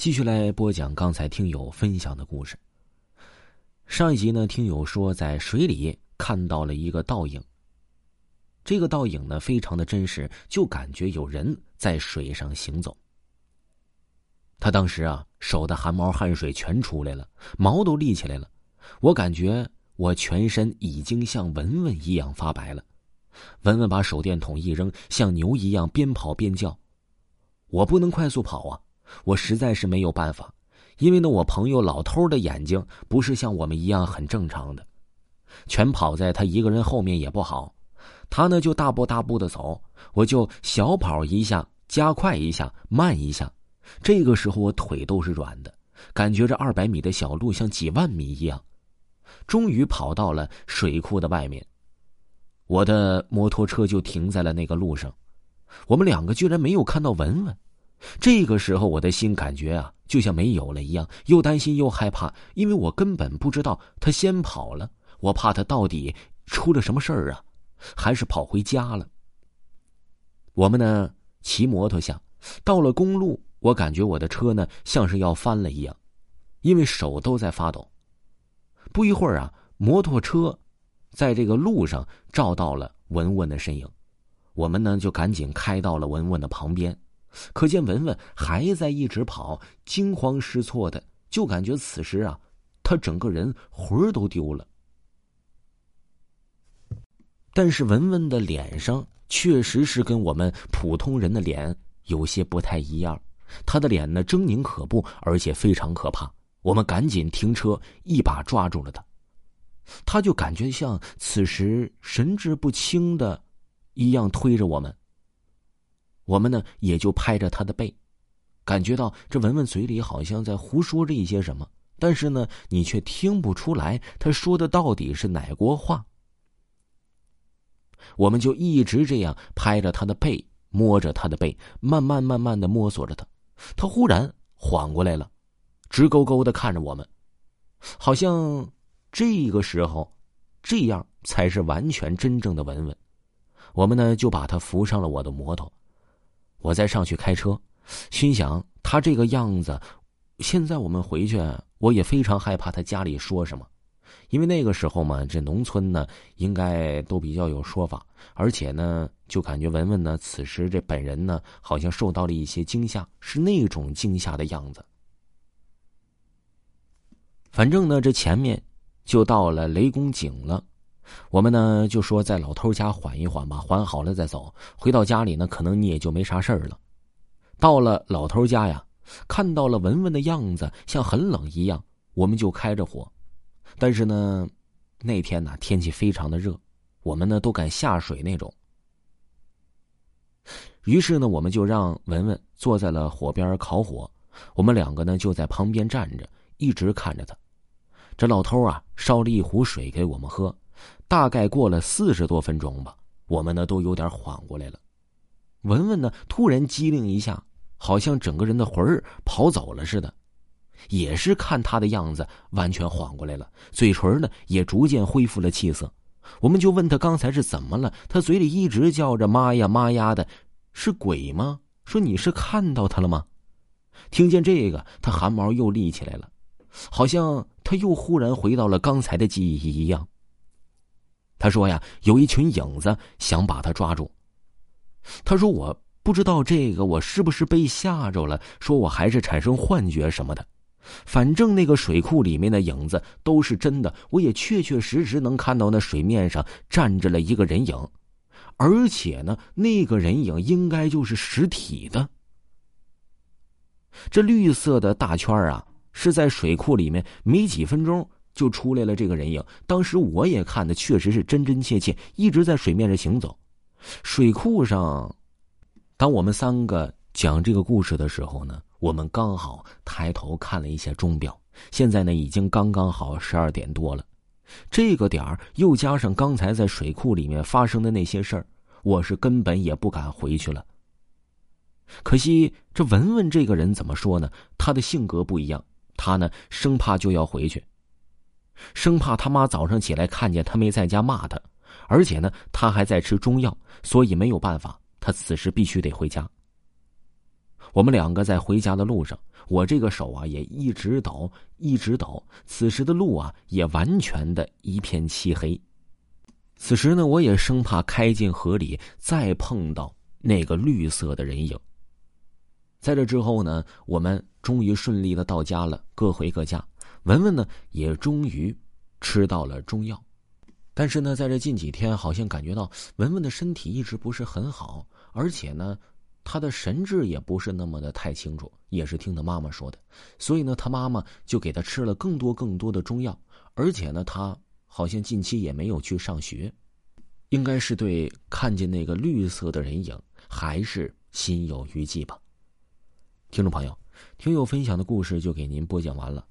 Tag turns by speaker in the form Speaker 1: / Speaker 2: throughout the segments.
Speaker 1: 继续来播讲刚才听友分享的故事。上一集呢，听友说在水里看到了一个倒影。这个倒影呢，非常的真实，就感觉有人在水上行走。他当时啊，手的汗毛汗水全出来了，毛都立起来了。我感觉我全身已经像文文一样发白了。文文把手电筒一扔，像牛一样边跑边叫。我不能快速跑啊。我实在是没有办法，因为呢，我朋友老头的眼睛不是像我们一样很正常的，全跑在他一个人后面也不好。他呢就大步大步的走，我就小跑一下，加快一下，慢一下。这个时候我腿都是软的，感觉这二百米的小路像几万米一样。终于跑到了水库的外面，我的摩托车就停在了那个路上。我们两个居然没有看到文文。这个时候，我的心感觉啊，就像没有了一样，又担心又害怕，因为我根本不知道他先跑了，我怕他到底出了什么事儿啊，还是跑回家了。我们呢，骑摩托下，到了公路，我感觉我的车呢像是要翻了一样，因为手都在发抖。不一会儿啊，摩托车在这个路上照到了文文的身影，我们呢就赶紧开到了文文的旁边。可见文文还在一直跑，惊慌失措的，就感觉此时啊，他整个人魂儿都丢了。但是文文的脸上确实是跟我们普通人的脸有些不太一样，他的脸呢狰狞可怖，而且非常可怕。我们赶紧停车，一把抓住了他，他就感觉像此时神志不清的，一样推着我们。我们呢，也就拍着他的背，感觉到这文文嘴里好像在胡说着一些什么，但是呢，你却听不出来他说的到底是哪国话。我们就一直这样拍着他的背，摸着他的背，慢慢慢慢的摸索着他。他忽然缓过来了，直勾勾的看着我们，好像这个时候，这样才是完全真正的文文。我们呢，就把他扶上了我的摩托。我再上去开车，心想他这个样子，现在我们回去，我也非常害怕他家里说什么，因为那个时候嘛，这农村呢应该都比较有说法，而且呢，就感觉文文呢此时这本人呢好像受到了一些惊吓，是那种惊吓的样子。反正呢，这前面就到了雷公井了。我们呢就说在老头家缓一缓吧，缓好了再走。回到家里呢，可能你也就没啥事儿了。到了老头家呀，看到了文文的样子像很冷一样，我们就开着火。但是呢，那天呢天气非常的热，我们呢都敢下水那种。于是呢，我们就让文文坐在了火边烤火，我们两个呢就在旁边站着，一直看着他。这老头啊，烧了一壶水给我们喝。大概过了四十多分钟吧，我们呢都有点缓过来了。文文呢突然机灵一下，好像整个人的魂儿跑走了似的，也是看他的样子完全缓过来了，嘴唇呢也逐渐恢复了气色。我们就问他刚才是怎么了，他嘴里一直叫着妈呀妈呀的，是鬼吗？说你是看到他了吗？听见这个，他汗毛又立起来了，好像他又忽然回到了刚才的记忆一样。他说呀，有一群影子想把他抓住。他说我不知道这个，我是不是被吓着了？说我还是产生幻觉什么的。反正那个水库里面的影子都是真的，我也确确实实能看到那水面上站着了一个人影，而且呢，那个人影应该就是实体的。这绿色的大圈啊，是在水库里面没几分钟。就出来了这个人影，当时我也看的确实是真真切切，一直在水面上行走。水库上，当我们三个讲这个故事的时候呢，我们刚好抬头看了一下钟表，现在呢已经刚刚好十二点多了。这个点儿又加上刚才在水库里面发生的那些事儿，我是根本也不敢回去了。可惜这文文这个人怎么说呢？他的性格不一样，他呢生怕就要回去。生怕他妈早上起来看见他没在家骂他，而且呢，他还在吃中药，所以没有办法，他此时必须得回家。我们两个在回家的路上，我这个手啊也一直抖，一直抖。此时的路啊也完全的一片漆黑。此时呢，我也生怕开进河里再碰到那个绿色的人影。在这之后呢，我们终于顺利的到家了，各回各家。文文呢也终于吃到了中药，但是呢，在这近几天，好像感觉到文文的身体一直不是很好，而且呢。他的神志也不是那么的太清楚，也是听他妈妈说的，所以呢，他妈妈就给他吃了更多更多的中药，而且呢，他好像近期也没有去上学，应该是对看见那个绿色的人影还是心有余悸吧。听众朋友，听友分享的故事就给您播讲完了。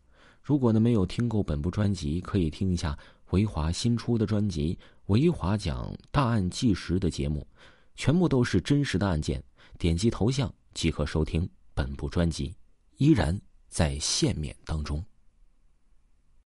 Speaker 1: 如果呢没有听够本部专辑，可以听一下维华新出的专辑《维华讲大案纪实》的节目，全部都是真实的案件。点击头像即可收听本部专辑，依然在限免当中。